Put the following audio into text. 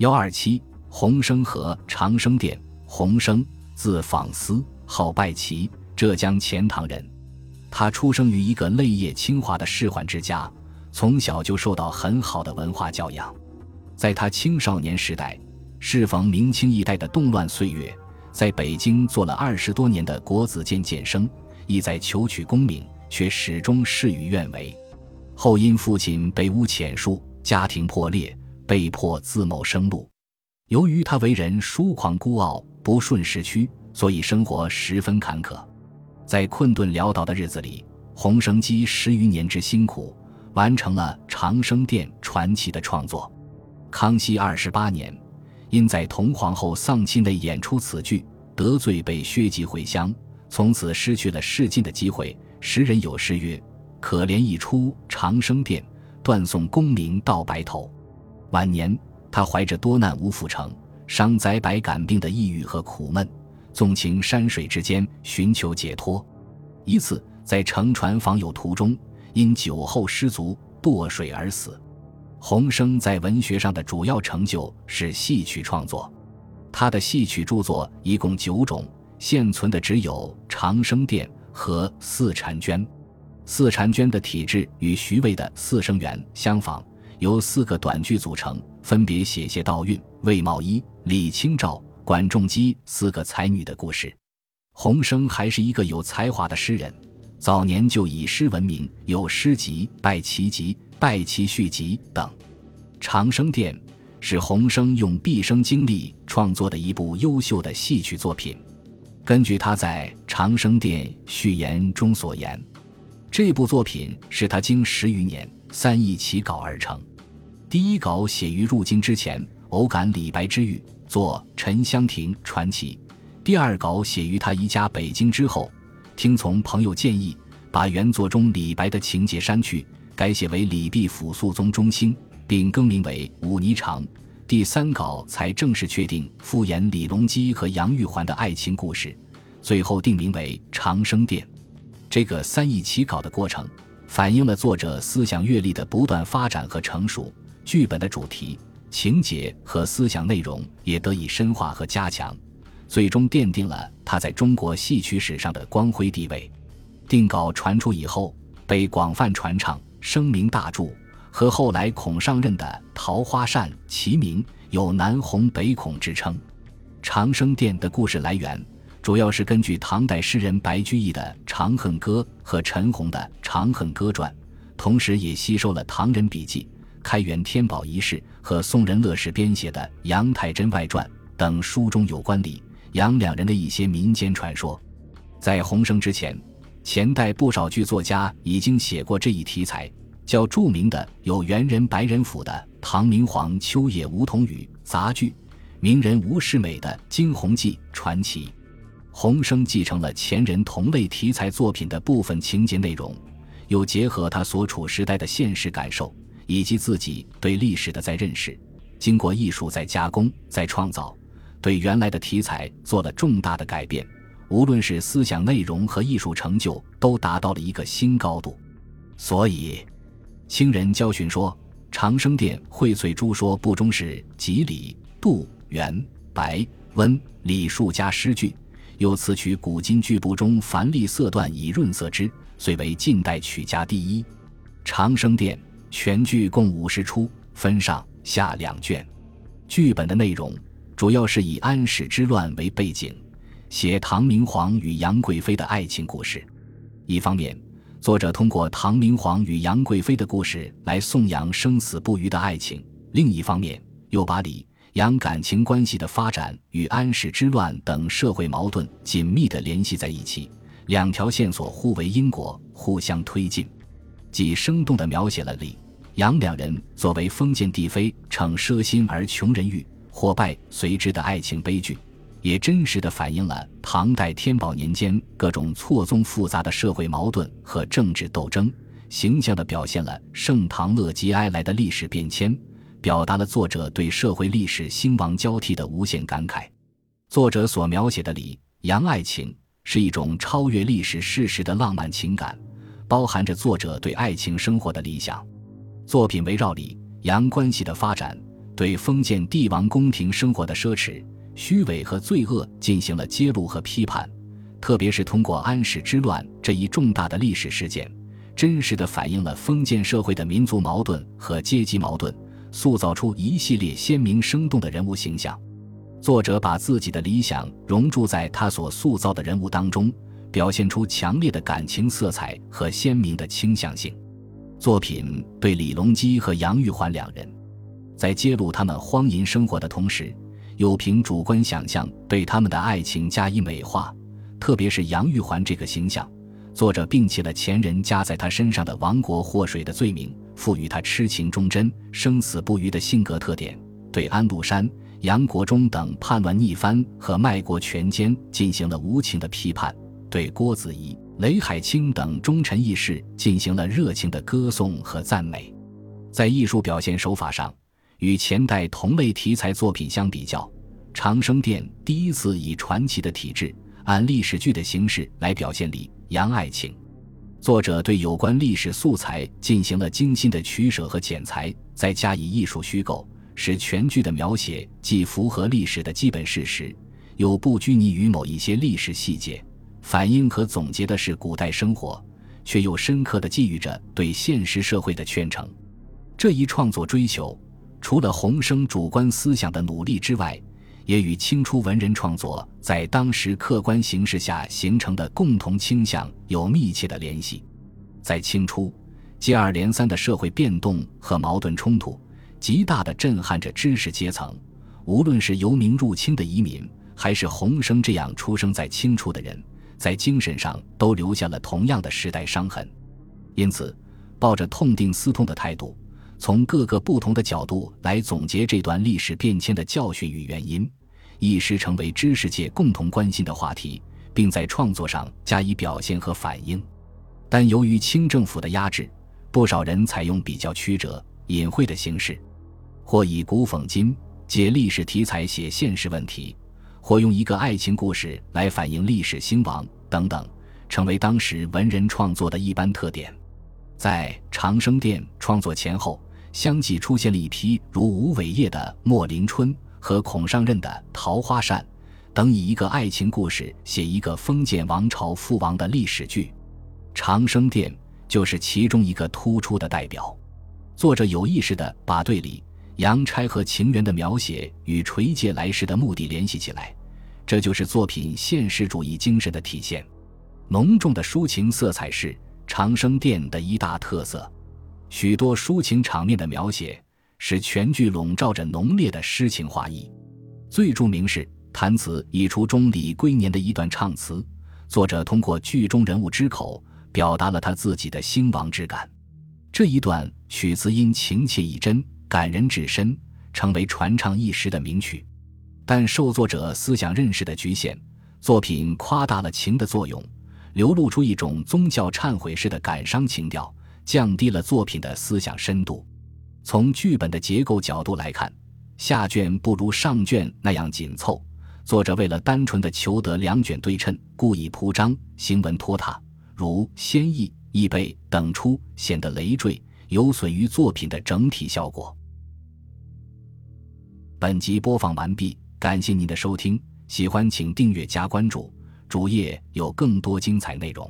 幺二七，洪生和长生殿。洪生，字访思，号拜齐，浙江钱塘人。他出生于一个泪液清华的仕宦之家，从小就受到很好的文化教养。在他青少年时代，适逢明清一代的动乱岁月，在北京做了二十多年的国子监监生，意在求取功名，却始终事与愿违。后因父亲被诬潜术，家庭破裂，被迫自谋生路。由于他为人疏狂孤傲，不顺时趋，所以生活十分坎坷。在困顿潦倒的日子里，洪生积十余年之辛苦，完成了《长生殿》传奇的创作。康熙二十八年，因在同皇后丧期内演出此剧，得罪被削籍回乡，从此失去了试镜的机会。时人有诗曰：“可怜一出长生殿，断送功名到白头。”晚年，他怀着多难无复成、伤灾百感病的抑郁和苦闷。纵情山水之间，寻求解脱。一次在乘船访友途中，因酒后失足堕水而死。洪生在文学上的主要成就是戏曲创作，他的戏曲著作一共九种，现存的只有《长生殿》和《四婵娟》。《四婵娟》的体制与徐渭的《四声园》相仿，由四个短句组成，分别写谢道韫、魏茂一、李清照。管仲基四个才女的故事，洪生还是一个有才华的诗人，早年就以诗闻名，有诗集《拜其集》《拜其续集》等。《长生殿》是洪生用毕生精力创作的一部优秀的戏曲作品。根据他在《长生殿》序言中所言，这部作品是他经十余年三易起稿而成。第一稿写于入京之前，偶感李白之遇。作《沉香亭传奇》，第二稿写于他移家北京之后，听从朋友建议，把原作中李白的情节删去，改写为李泌辅肃宗中兴，并更名为《舞霓裳》。第三稿才正式确定复演李隆基和杨玉环的爱情故事，最后定名为《长生殿》。这个三易起稿的过程，反映了作者思想阅历的不断发展和成熟，剧本的主题。情节和思想内容也得以深化和加强，最终奠定了他在中国戏曲史上的光辉地位。定稿传出以后，被广泛传唱，声名大著，和后来孔尚任的《桃花扇》齐名，有“南红北孔”之称。《长生殿》的故事来源主要是根据唐代诗人白居易的《长恨歌》和陈洪的《长恨歌传》，同时也吸收了唐人笔记。开元天宝遗事和宋仁乐士编写的《杨太真外传》等书中有关李杨两人的一些民间传说。在洪生之前，前代不少剧作家已经写过这一题材。较著名的有元人白人甫的《唐明皇秋野梧桐雨》杂剧，名人吴世美的《惊鸿记》传奇。洪生继承了前人同类题材作品的部分情节内容，又结合他所处时代的现实感受。以及自己对历史的再认识，经过艺术再加工、再创造，对原来的题材做了重大的改变。无论是思想内容和艺术成就，都达到了一个新高度。所以，清人教训说，《长生殿》荟萃诸说不中是集李、杜、元、白、温、李数家诗句，又词取古今剧部中繁丽色段以润色之，遂为近代曲家第一。《长生殿》。全剧共五十出，分上下两卷。剧本的内容主要是以安史之乱为背景，写唐明皇与杨贵妃的爱情故事。一方面，作者通过唐明皇与杨贵妃的故事来颂扬生死不渝的爱情；另一方面，又把李杨感情关系的发展与安史之乱等社会矛盾紧密地联系在一起，两条线索互为因果，互相推进。既生动地描写了李杨两人作为封建帝妃逞奢心而穷人欲火败随之的爱情悲剧，也真实地反映了唐代天宝年间各种错综复杂的社会矛盾和政治斗争，形象地表现了盛唐乐极哀来的历史变迁，表达了作者对社会历史兴亡交替的无限感慨。作者所描写的李杨爱情是一种超越历史事实的浪漫情感。包含着作者对爱情生活的理想，作品围绕李杨关系的发展，对封建帝王宫廷生活的奢侈、虚伪和罪恶进行了揭露和批判，特别是通过安史之乱这一重大的历史事件，真实的反映了封建社会的民族矛盾和阶级矛盾，塑造出一系列鲜明生动的人物形象。作者把自己的理想融入在他所塑造的人物当中，表现出强烈的感情色彩和鲜明的倾向性。作品对李隆基和杨玉环两人，在揭露他们荒淫生活的同时，又凭主观想象对他们的爱情加以美化。特别是杨玉环这个形象，作者摒弃了前人加在他身上的亡国祸水的罪名，赋予他痴情忠贞、生死不渝的性格特点，对安禄山。杨国忠等叛乱逆藩和卖国权奸进行了无情的批判，对郭子仪、雷海清等忠臣义士进行了热情的歌颂和赞美。在艺术表现手法上，与前代同类题材作品相比较，《长生殿》第一次以传奇的体制，按历史剧的形式来表现李杨爱情。作者对有关历史素材进行了精心的取舍和剪裁，再加以艺术虚构。使全剧的描写既符合历史的基本事实，又不拘泥于某一些历史细节，反映和总结的是古代生活，却又深刻地寄予着对现实社会的劝诚。这一创作追求，除了洪生主观思想的努力之外，也与清初文人创作在当时客观形势下形成的共同倾向有密切的联系。在清初，接二连三的社会变动和矛盾冲突。极大的震撼着知识阶层，无论是由明入清的移民，还是洪生这样出生在清初的人，在精神上都留下了同样的时代伤痕。因此，抱着痛定思痛的态度，从各个不同的角度来总结这段历史变迁的教训与原因，一时成为知识界共同关心的话题，并在创作上加以表现和反映。但由于清政府的压制，不少人采用比较曲折、隐晦的形式。或以古讽今，借历史题材写现实问题；或用一个爱情故事来反映历史兴亡等等，成为当时文人创作的一般特点。在《长生殿》创作前后，相继出现了一批如吴伟业的《莫林春》和孔尚任的《桃花扇》等，以一个爱情故事写一个封建王朝覆亡的历史剧，《长生殿》就是其中一个突出的代表。作者有意识地把对里。杨钗和情缘的描写与垂戒来世的目的联系起来，这就是作品现实主义精神的体现。浓重的抒情色彩是《长生殿》的一大特色，许多抒情场面的描写使全剧笼罩着浓烈的诗情画意。最著名是弹词已出中李龟年的一段唱词，作者通过剧中人物之口表达了他自己的兴亡之感。这一段曲子因情切意真。感人至深，成为传唱一时的名曲。但受作者思想认识的局限，作品夸大了情的作用，流露出一种宗教忏悔式的感伤情调，降低了作品的思想深度。从剧本的结构角度来看，下卷不如上卷那样紧凑。作者为了单纯的求得两卷对称，故意铺张，行文拖沓，如先意、易背等出，显得累赘，有损于作品的整体效果。本集播放完毕，感谢您的收听，喜欢请订阅加关注，主页有更多精彩内容。